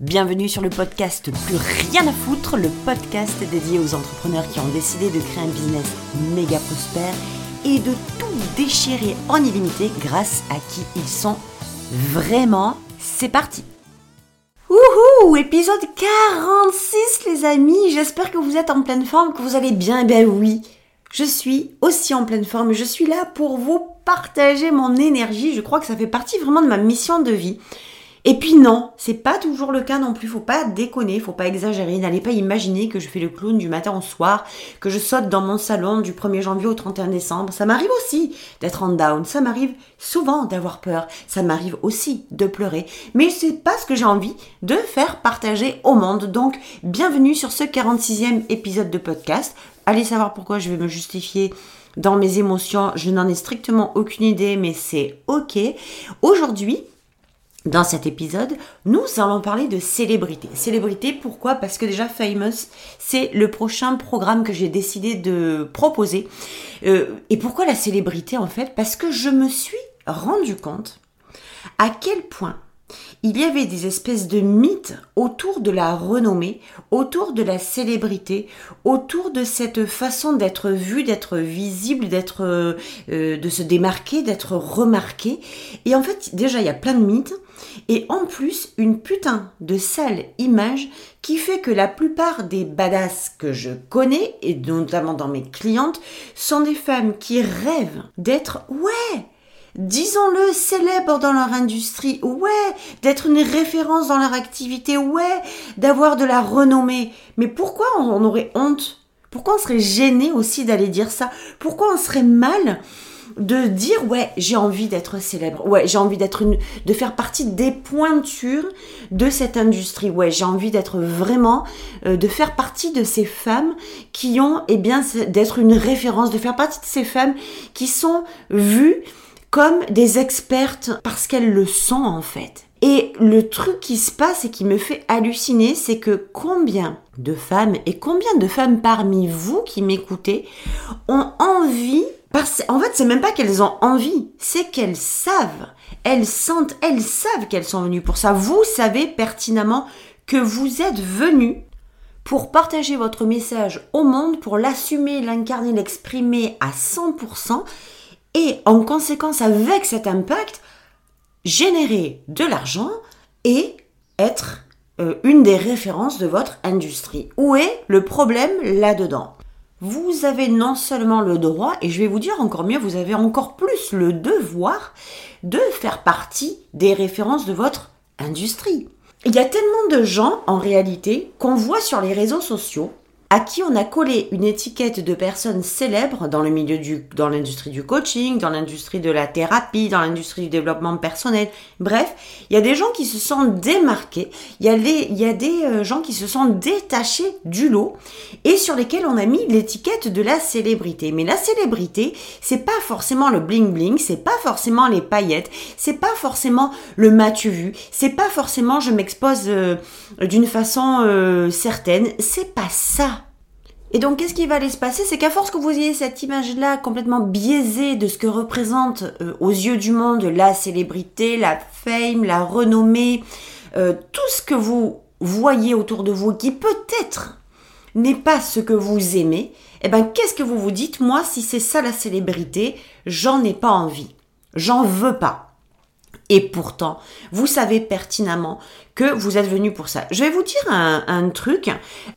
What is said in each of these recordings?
Bienvenue sur le podcast Plus rien à foutre, le podcast dédié aux entrepreneurs qui ont décidé de créer un business méga prospère et de tout déchirer en illimité grâce à qui ils sont vraiment. C'est parti Wouhou Épisode 46 les amis J'espère que vous êtes en pleine forme, que vous allez bien. Eh bien oui, je suis aussi en pleine forme. Je suis là pour vous partager mon énergie. Je crois que ça fait partie vraiment de ma mission de vie. Et puis non, c'est pas toujours le cas non plus. Faut pas déconner, faut pas exagérer. N'allez pas imaginer que je fais le clown du matin au soir, que je saute dans mon salon du 1er janvier au 31 décembre. Ça m'arrive aussi d'être en down. Ça m'arrive souvent d'avoir peur. Ça m'arrive aussi de pleurer. Mais c'est pas ce que j'ai envie de faire partager au monde. Donc, bienvenue sur ce 46e épisode de podcast. Allez savoir pourquoi je vais me justifier dans mes émotions. Je n'en ai strictement aucune idée, mais c'est ok. Aujourd'hui, dans cet épisode, nous allons parler de célébrité. Célébrité, pourquoi? Parce que déjà Famous, c'est le prochain programme que j'ai décidé de proposer. Euh, et pourquoi la célébrité en fait? Parce que je me suis rendu compte à quel point il y avait des espèces de mythes autour de la renommée, autour de la célébrité, autour de cette façon d'être vu, d'être visible, d'être, euh, euh, de se démarquer, d'être remarqué. Et en fait, déjà, il y a plein de mythes et en plus une putain de sale image qui fait que la plupart des badass que je connais, et notamment dans mes clientes, sont des femmes qui rêvent d'être, ouais, disons-le, célèbres dans leur industrie, ouais, d'être une référence dans leur activité, ouais, d'avoir de la renommée. Mais pourquoi on aurait honte? Pourquoi on serait gêné aussi d'aller dire ça? Pourquoi on serait mal? De dire ouais j'ai envie d'être célèbre. Ouais j'ai envie d'être une de faire partie des pointures de cette industrie. Ouais j'ai envie d'être vraiment euh, de faire partie de ces femmes qui ont eh bien d'être une référence de faire partie de ces femmes qui sont vues comme des expertes parce qu'elles le sont en fait. Et le truc qui se passe et qui me fait halluciner, c'est que combien de femmes et combien de femmes parmi vous qui m'écoutez ont envie en fait, c'est même pas qu'elles ont envie, c'est qu'elles savent, elles sentent, elles savent qu'elles sont venues pour ça. Vous savez pertinemment que vous êtes venus pour partager votre message au monde, pour l'assumer, l'incarner, l'exprimer à 100%, et en conséquence, avec cet impact, générer de l'argent et être euh, une des références de votre industrie. Où est le problème là-dedans? Vous avez non seulement le droit, et je vais vous dire encore mieux, vous avez encore plus le devoir de faire partie des références de votre industrie. Il y a tellement de gens, en réalité, qu'on voit sur les réseaux sociaux, à qui on a collé une étiquette de personnes célèbres dans le milieu du, dans l'industrie du coaching, dans l'industrie de la thérapie, dans l'industrie du développement personnel. Bref, il y a des gens qui se sont démarqués, il y a, y a des euh, gens qui se sont détachés du lot et sur lesquels on a mis l'étiquette de la célébrité. Mais la célébrité, c'est pas forcément le bling bling, c'est pas forcément les paillettes, c'est pas forcément le matu vu, c'est pas forcément je m'expose euh, d'une façon euh, certaine, c'est pas ça et donc, qu'est-ce qui va aller se passer? C'est qu'à force que vous ayez cette image-là complètement biaisée de ce que représente euh, aux yeux du monde la célébrité, la fame, la renommée, euh, tout ce que vous voyez autour de vous qui peut-être n'est pas ce que vous aimez, eh ben, qu'est-ce que vous vous dites? Moi, si c'est ça la célébrité, j'en ai pas envie. J'en veux pas. Et pourtant, vous savez pertinemment que vous êtes venu pour ça. Je vais vous dire un, truc,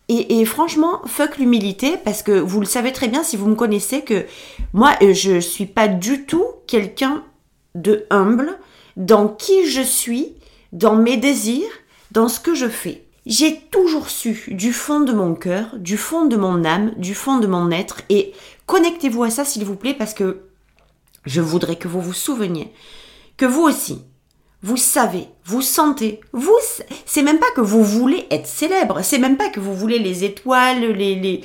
et, franchement, fuck l'humilité, parce que vous le savez très bien si vous me connaissez que moi, euh, je suis pas du tout quelqu'un de humble dans qui je suis, dans mes désirs, dans ce que je fais. J'ai toujours su du fond de mon cœur, du fond de mon âme, du fond de mon être, et connectez-vous à ça s'il vous plaît, parce que je voudrais que vous vous souveniez que vous aussi, vous savez, vous sentez, vous, c'est même pas que vous voulez être célèbre, c'est même pas que vous voulez les étoiles, les,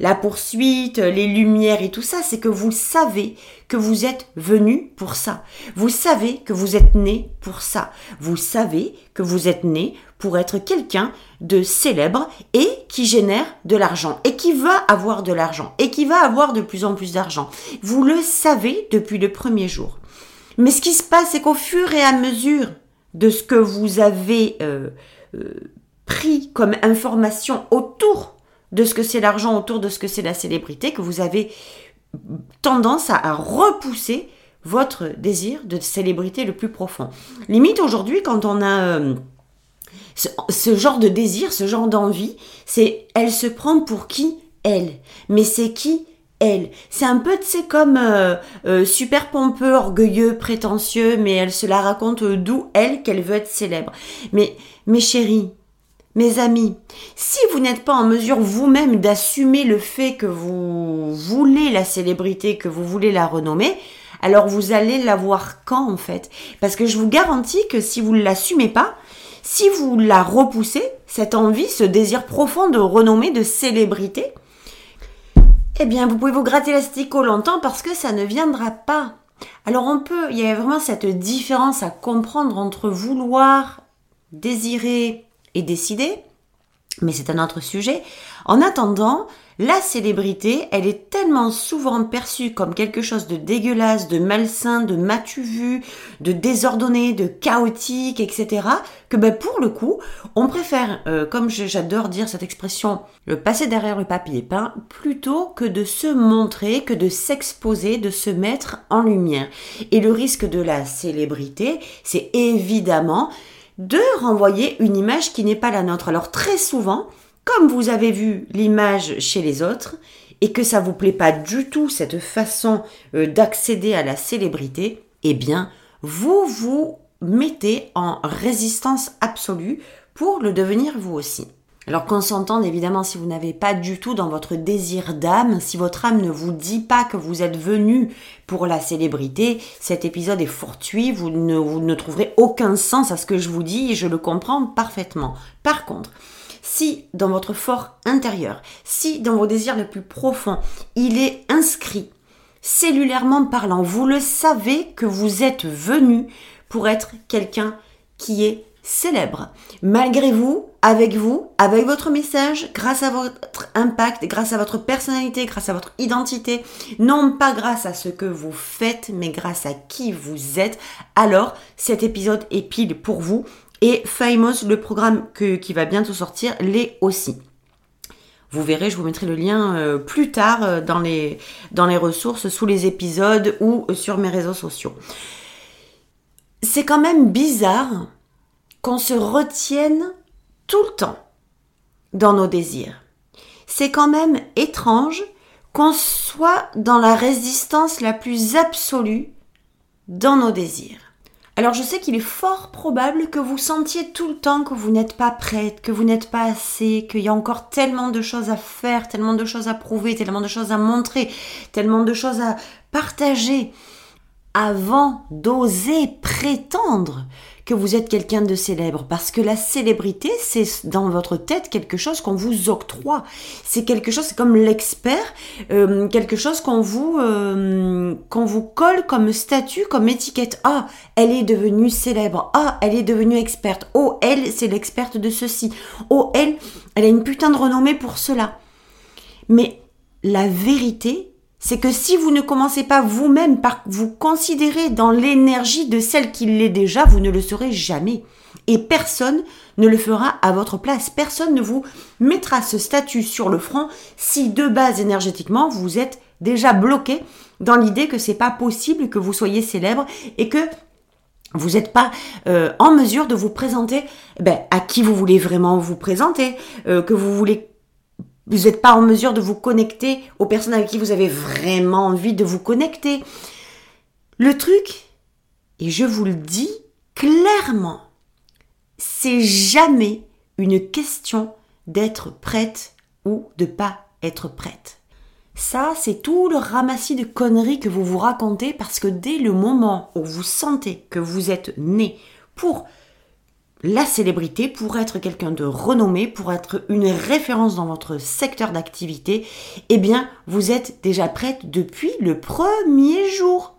la poursuite, les lumières et tout ça, c'est que vous savez que vous êtes venu pour ça. Vous savez que vous êtes né pour ça. Vous savez que vous êtes né pour être quelqu'un de célèbre et qui génère de l'argent et qui va avoir de l'argent et qui va avoir de plus en plus d'argent. Vous le savez depuis le premier jour. Mais ce qui se passe, c'est qu'au fur et à mesure de ce que vous avez euh, euh, pris comme information autour de ce que c'est l'argent, autour de ce que c'est la célébrité, que vous avez tendance à, repousser votre désir de célébrité le plus profond. Limite aujourd'hui, quand on a euh, ce, genre de désir, ce genre d'envie, c'est elle se prend pour qui elle? Mais c'est qui elle. C'est un peu, tu sais, comme euh, euh, super pompeux, orgueilleux, prétentieux, mais elle se la raconte d'où elle qu'elle veut être célèbre. Mais mes chéris, mes amis, si vous n'êtes pas en mesure vous-même d'assumer le fait que vous voulez la célébrité, que vous voulez la renommer, alors vous allez la voir quand en fait? Parce que je vous garantis que si vous ne l'assumez pas, si vous la repoussez, cette envie, ce désir profond de renommer, de célébrité, eh bien vous pouvez vous gratter l'astico longtemps parce que ça ne viendra pas. Alors on peut, il y a vraiment cette différence à comprendre entre vouloir, désirer, et décider, mais c'est un autre sujet. En attendant, la célébrité, elle est tellement souvent perçue comme quelque chose de dégueulasse, de malsain, de matu vu, de désordonné, de chaotique, etc., que ben, pour le coup, on préfère, euh, comme j'adore dire cette expression, le passer derrière le papier peint, plutôt que de se montrer, que de s'exposer, de se mettre en lumière. Et le risque de la célébrité, c'est évidemment de renvoyer une image qui n'est pas la nôtre. Alors très souvent, comme vous avez vu l'image chez les autres et que ça vous plaît pas du tout cette façon euh, d'accéder à la célébrité, eh bien, vous vous mettez en résistance absolue pour le devenir vous aussi. Alors qu'on s'entende évidemment si vous n'avez pas du tout dans votre désir d'âme, si votre âme ne vous dit pas que vous êtes venu pour la célébrité, cet épisode est fortuit, vous ne, trouverez aucun sens à ce que je vous dis et je le comprends parfaitement. Par contre, si dans votre fort intérieur, si dans vos désirs les plus profonds, il est inscrit, cellulairement parlant, vous le savez que vous êtes venu pour être quelqu'un qui est célèbre. Malgré vous, avec vous, avec votre message, grâce à votre impact, grâce à votre personnalité, grâce à votre identité, non pas grâce à ce que vous faites, mais grâce à qui vous êtes, alors cet épisode est pile pour vous. Et Famous, le programme qui va bientôt sortir, l'est aussi. Vous verrez, je vous mettrai le lien euh, plus tard euh, dans, les, dans les ressources, sous les épisodes ou sur mes réseaux sociaux. C'est quand même bizarre qu'on se retienne tout le temps dans nos désirs. C'est quand même étrange qu'on soit dans la résistance la plus absolue dans nos désirs. Alors je sais qu'il est fort probable que vous sentiez tout le temps que vous n'êtes pas prête, que vous n'êtes pas assez, qu'il y a encore tellement de choses à faire, tellement de choses à prouver, tellement de choses à montrer, tellement de choses à partager avant d'oser prétendre que vous êtes quelqu'un de célèbre. Parce que la célébrité, c'est dans votre tête quelque chose qu'on vous octroie. C'est quelque chose, c'est comme l'expert, euh, quelque chose qu'on vous, euh, qu'on vous colle comme statut, comme étiquette. Ah, elle est devenue célèbre. Ah, elle est devenue experte. Oh, elle, c'est l'experte de ceci. Oh, elle, elle a une putain de renommée pour cela. Mais la vérité, c'est que si vous ne commencez pas vous-même par vous considérer dans l'énergie de celle qui l'est déjà, vous ne le serez jamais. Et personne ne le fera à votre place. Personne ne vous mettra ce statut sur le front si de base énergétiquement vous êtes déjà bloqué dans l'idée que c'est pas possible que vous soyez célèbre et que vous n'êtes pas euh, en mesure de vous présenter ben, à qui vous voulez vraiment vous présenter, euh, que vous voulez vous n'êtes pas en mesure de vous connecter aux personnes avec qui vous avez vraiment envie de vous connecter. Le truc, et je vous le dis clairement, c'est jamais une question d'être prête ou de pas être prête. Ça, c'est tout le ramassis de conneries que vous vous racontez parce que dès le moment où vous sentez que vous êtes né pour la célébrité, pour être quelqu'un de renommé, pour être une référence dans votre secteur d'activité, eh bien, vous êtes déjà prête depuis le premier jour.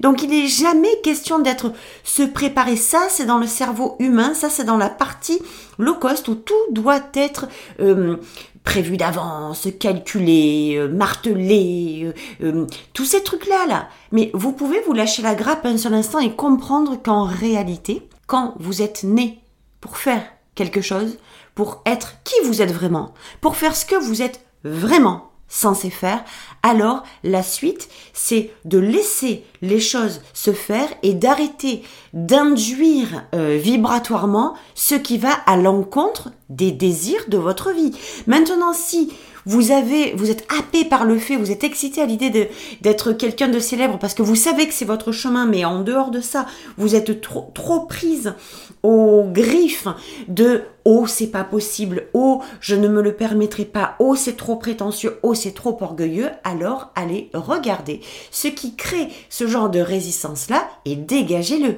Donc il n'est jamais question d'être se préparer. Ça, c'est dans le cerveau humain, ça, c'est dans la partie low cost où tout doit être euh, prévu d'avance, calculé, euh, martelé, euh, tous ces trucs-là. Là. Mais vous pouvez vous lâcher la grappe un seul instant et comprendre qu'en réalité, quand vous êtes né pour faire quelque chose, pour être qui vous êtes vraiment, pour faire ce que vous êtes vraiment censé faire, alors la suite, c'est de laisser les choses se faire et d'arrêter d'induire euh, vibratoirement ce qui va à l'encontre des désirs de votre vie. Maintenant, si vous avez, vous êtes happé par le fait, vous êtes excité à l'idée d'être quelqu'un de célèbre parce que vous savez que c'est votre chemin, mais en dehors de ça, vous êtes trop, trop prise aux griffes de oh c'est pas possible, oh je ne me le permettrai pas, oh c'est trop prétentieux, oh c'est trop orgueilleux, alors allez regarder ce qui crée ce genre de résistance là et dégagez-le.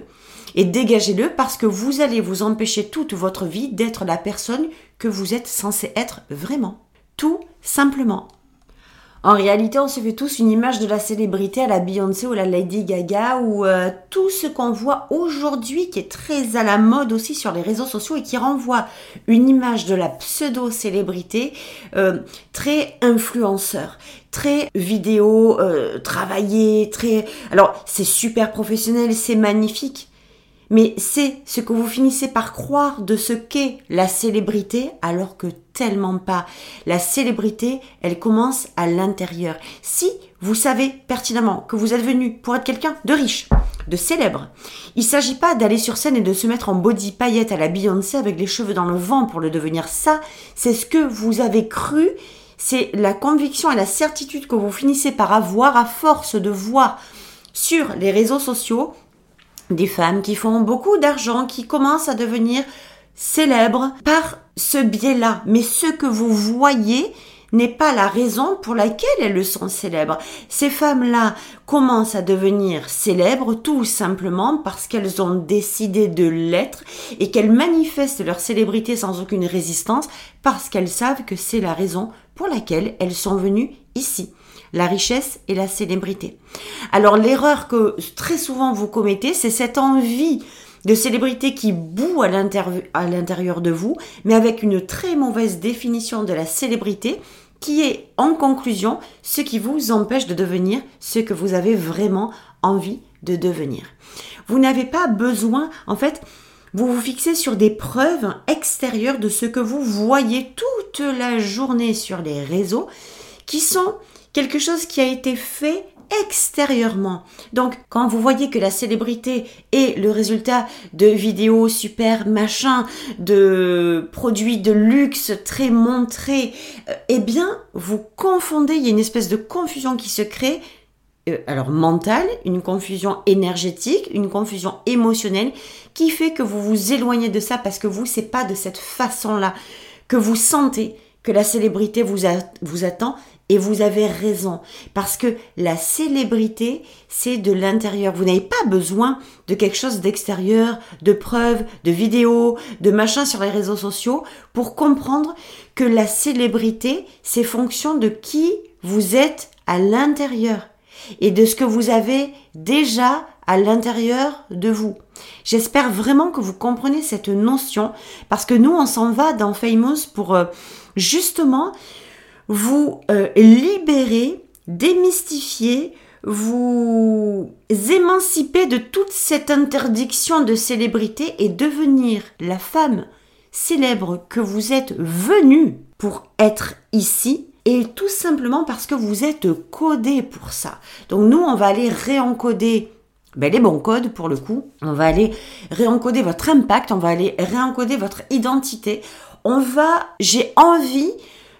Et dégagez-le parce que vous allez vous empêcher toute votre vie d'être la personne que vous êtes censé être vraiment. Tout simplement. En réalité, on se fait tous une image de la célébrité à la Beyoncé ou à la Lady Gaga ou euh, tout ce qu'on voit aujourd'hui qui est très à la mode aussi sur les réseaux sociaux et qui renvoie une image de la pseudo-célébrité euh, très influenceur, très vidéo euh, travaillée, très... Alors c'est super professionnel, c'est magnifique. Mais c'est ce que vous finissez par croire de ce qu'est la célébrité alors que tellement pas. La célébrité, elle commence à l'intérieur. Si vous savez pertinemment que vous êtes venu pour être quelqu'un de riche, de célèbre, il ne s'agit pas d'aller sur scène et de se mettre en body paillette à la Beyoncé avec les cheveux dans le vent pour le devenir. Ça, c'est ce que vous avez cru c'est la conviction et la certitude que vous finissez par avoir à force de voir sur les réseaux sociaux des femmes qui font beaucoup d'argent, qui commencent à devenir célèbres par ce biais-là. Mais ce que vous voyez n'est pas la raison pour laquelle elles sont célèbres. Ces femmes-là commencent à devenir célèbres tout simplement parce qu'elles ont décidé de l'être et qu'elles manifestent leur célébrité sans aucune résistance parce qu'elles savent que c'est la raison pour laquelle elles sont venues ici la richesse et la célébrité. Alors l'erreur que très souvent vous commettez, c'est cette envie de célébrité qui boue à l'intérieur de vous, mais avec une très mauvaise définition de la célébrité qui est en conclusion ce qui vous empêche de devenir ce que vous avez vraiment envie de devenir. Vous n'avez pas besoin, en fait, vous vous fixez sur des preuves extérieures de ce que vous voyez toute la journée sur les réseaux qui sont quelque chose qui a été fait extérieurement. Donc, quand vous voyez que la célébrité est le résultat de vidéos super machin, de produits de luxe très montrés, euh, eh bien, vous confondez, il y a une espèce de confusion qui se crée. Euh, alors mentale, une confusion énergétique, une confusion émotionnelle qui fait que vous vous éloignez de ça parce que vous, c'est pas de cette façon-là que vous sentez que la célébrité vous, vous attend et vous avez raison, parce que la célébrité, c'est de l'intérieur. Vous n'avez pas besoin de quelque chose d'extérieur, de preuves, de vidéos, de machin sur les réseaux sociaux pour comprendre que la célébrité, c'est fonction de qui vous êtes à l'intérieur et de ce que vous avez déjà à l'intérieur de vous. J'espère vraiment que vous comprenez cette notion parce que nous, on s'en va dans Famous pour euh, justement vous euh, libérer, démystifier, vous émanciper de toute cette interdiction de célébrité et devenir la femme célèbre que vous êtes venue pour être ici et tout simplement parce que vous êtes codé pour ça. Donc nous, on va aller réencoder ben, les bons codes pour le coup. On va aller réencoder votre impact, on va aller réencoder votre identité. On va, j'ai envie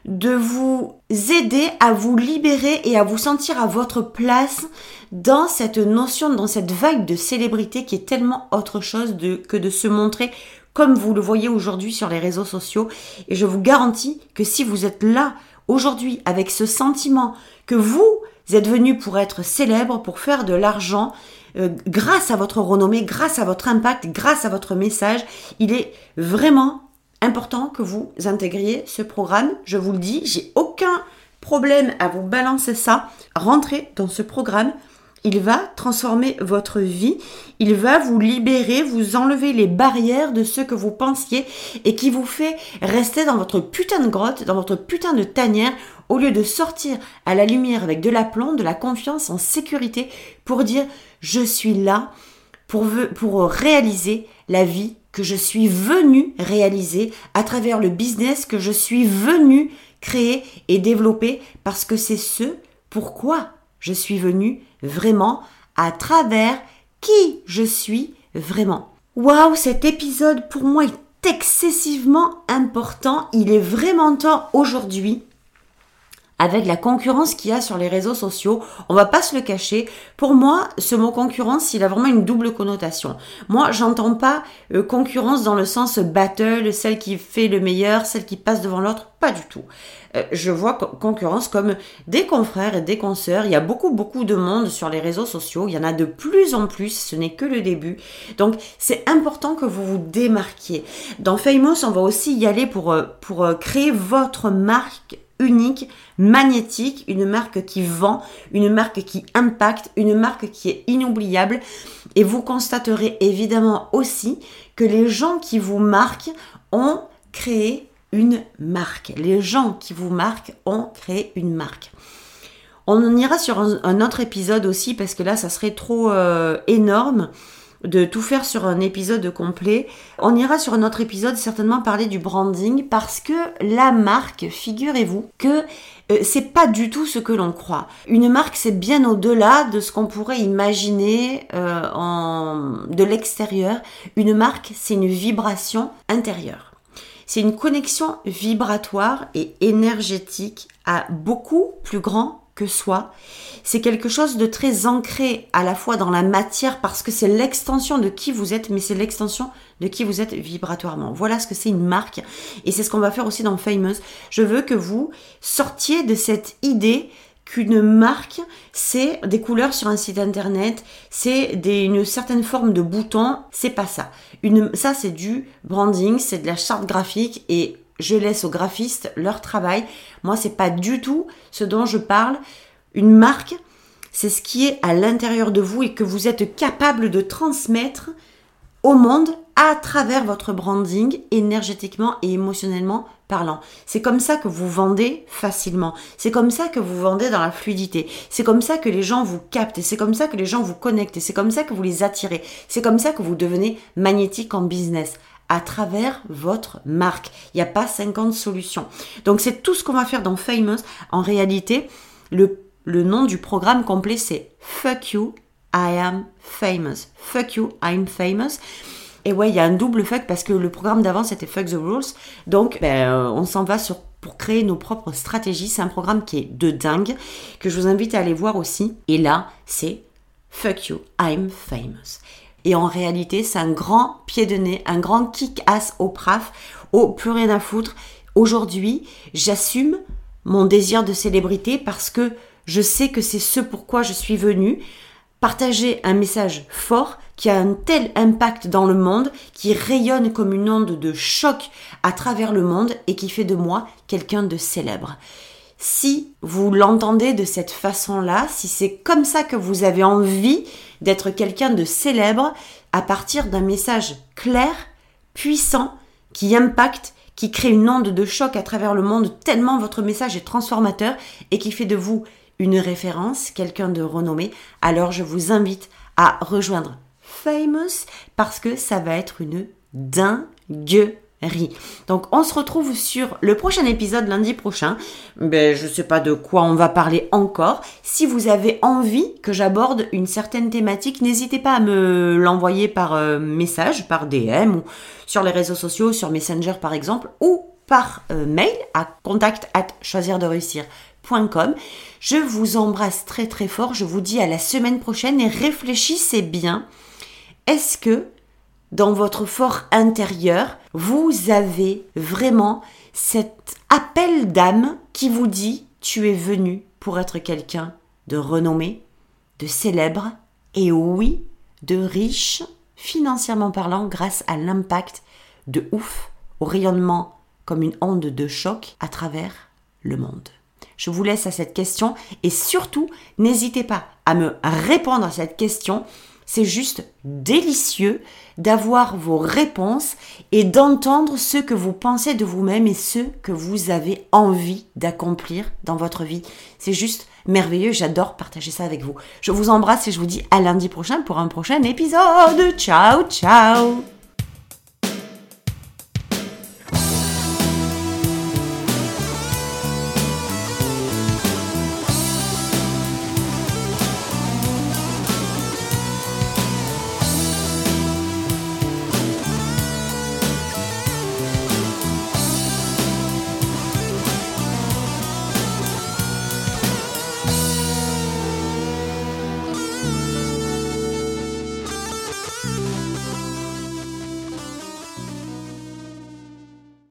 de vous aider à vous libérer et à vous sentir à votre place dans cette notion, dans cette vague de célébrité qui est tellement autre chose que de se montrer comme vous le voyez aujourd'hui sur les réseaux sociaux. Et je vous garantis que si vous êtes là aujourd'hui avec ce sentiment que vous êtes venu pour être célèbre, pour faire de l'argent, euh, grâce à votre renommée, grâce à votre impact, grâce à votre message, il est vraiment important que vous intégriez ce programme. Je vous le dis, j'ai aucun problème à vous balancer ça. Rentrez dans ce programme. Il va transformer votre vie. Il va vous libérer, vous enlever les barrières de ce que vous pensiez et qui vous fait rester dans votre putain de grotte, dans votre putain de tanière, au lieu de sortir à la lumière avec de l'aplomb, de la confiance en sécurité pour dire je suis là pour, pour réaliser la vie que je suis venu réaliser à travers le business que je suis venu créer et développer parce que c'est ce pourquoi je suis venu vraiment à travers qui je suis vraiment. Waouh, cet épisode pour moi est excessivement important. Il est vraiment temps aujourd'hui avec la concurrence qu'il y a sur les réseaux sociaux. On va pas se le cacher. Pour moi, ce mot concurrence, il a vraiment une double connotation. Moi, j'entends pas euh, concurrence dans le sens battle, celle qui fait le meilleur, celle qui passe devant l'autre, pas du tout. Euh, je vois concurrence comme des confrères et des consoeurs. Il y a beaucoup, beaucoup de monde sur les réseaux sociaux. Il y en a de plus en plus. Ce n'est que le début. Donc, c'est important que vous vous démarquiez. Dans Famous, on va aussi y aller pour, euh, pour créer votre marque unique, magnétique, une marque qui vend, une marque qui impacte, une marque qui est inoubliable. Et vous constaterez évidemment aussi que les gens qui vous marquent ont créé une marque. Les gens qui vous marquent ont créé une marque. On en ira sur un, autre épisode aussi parce que là, ça serait trop euh, énorme de tout faire sur un épisode complet. On ira sur un autre épisode certainement parler du branding parce que la marque, figurez-vous que euh, c'est pas du tout ce que l'on croit. Une marque, c'est bien au-delà de ce qu'on pourrait imaginer euh, en, de l'extérieur. Une marque, c'est une vibration intérieure. C'est une connexion vibratoire et énergétique à beaucoup plus grand que soi. C'est quelque chose de très ancré à la fois dans la matière parce que c'est l'extension de qui vous êtes, mais c'est l'extension de qui vous êtes vibratoirement. Voilà ce que c'est une marque. Et c'est ce qu'on va faire aussi dans Famous. Je veux que vous sortiez de cette idée qu'une marque, c'est des couleurs sur un site internet, c'est une certaine forme de bouton, c'est pas ça. Une, ça, c'est du branding, c'est de la charte graphique et je laisse aux graphistes leur travail. Moi, c'est pas du tout ce dont je parle. Une marque, c'est ce qui est à l'intérieur de vous et que vous êtes capable de transmettre au monde à travers votre branding énergétiquement et émotionnellement parlant. C'est comme ça que vous vendez facilement. C'est comme ça que vous vendez dans la fluidité. C'est comme ça que les gens vous captent. C'est comme ça que les gens vous connectent. C'est comme ça que vous les attirez. C'est comme ça que vous devenez magnétique en business à travers votre marque. Il n'y a pas 50 solutions. Donc c'est tout ce qu'on va faire dans Famous. En réalité, le, nom du programme complet, c'est Fuck You, I am famous. Fuck you, I'm famous. Et ouais, il y a un double fuck parce que le programme d'avant c'était Fuck the Rules. Donc, ben, euh, on s'en va sur pour créer nos propres stratégies. C'est un programme qui est de dingue que je vous invite à aller voir aussi. Et là, c'est Fuck you, I'm famous. Et en réalité, c'est un grand pied de nez, un grand kick-ass au praf, au plus rien à foutre. Aujourd'hui, j'assume mon désir de célébrité parce que je sais que c'est ce pourquoi je suis venue. Partager un message fort qui a un tel impact dans le monde, qui rayonne comme une onde de choc à travers le monde et qui fait de moi quelqu'un de célèbre. Si vous l'entendez de cette façon-là, si c'est comme ça que vous avez envie d'être quelqu'un de célèbre à partir d'un message clair, puissant, qui impacte, qui crée une onde de choc à travers le monde tellement votre message est transformateur et qui fait de vous une référence, quelqu'un de renommé, alors je vous invite à rejoindre Famous parce que ça va être une Donc on se retrouve sur le prochain épisode lundi prochain. Ben, je ne sais pas de quoi on va parler encore. Si vous avez envie que j'aborde une certaine thématique, n'hésitez pas à me l'envoyer par euh, message, par DM ou sur les réseaux sociaux, sur Messenger par exemple, ou par euh, mail à contact at choisir de réussir.com. Je vous embrasse très très fort. Je vous dis à la semaine prochaine et réfléchissez bien. Est-ce que dans votre fort intérieur, vous avez vraiment cet appel d'âme qui vous dit tu es venu pour être quelqu'un de renommé, de célèbre et oui, de riche financièrement parlant grâce à l'impact de ouf, au rayonnement comme une onde de choc à travers le monde. Je vous laisse à cette question et surtout n'hésitez pas à me répondre à cette question C'est juste délicieux d'avoir vos réponses et d'entendre ce que vous pensez de vous-même et ce que vous avez envie d'accomplir dans votre vie. C'est juste merveilleux, j'adore partager ça avec vous. Je vous embrasse et je vous dis à lundi prochain pour un prochain épisode. Ciao, ciao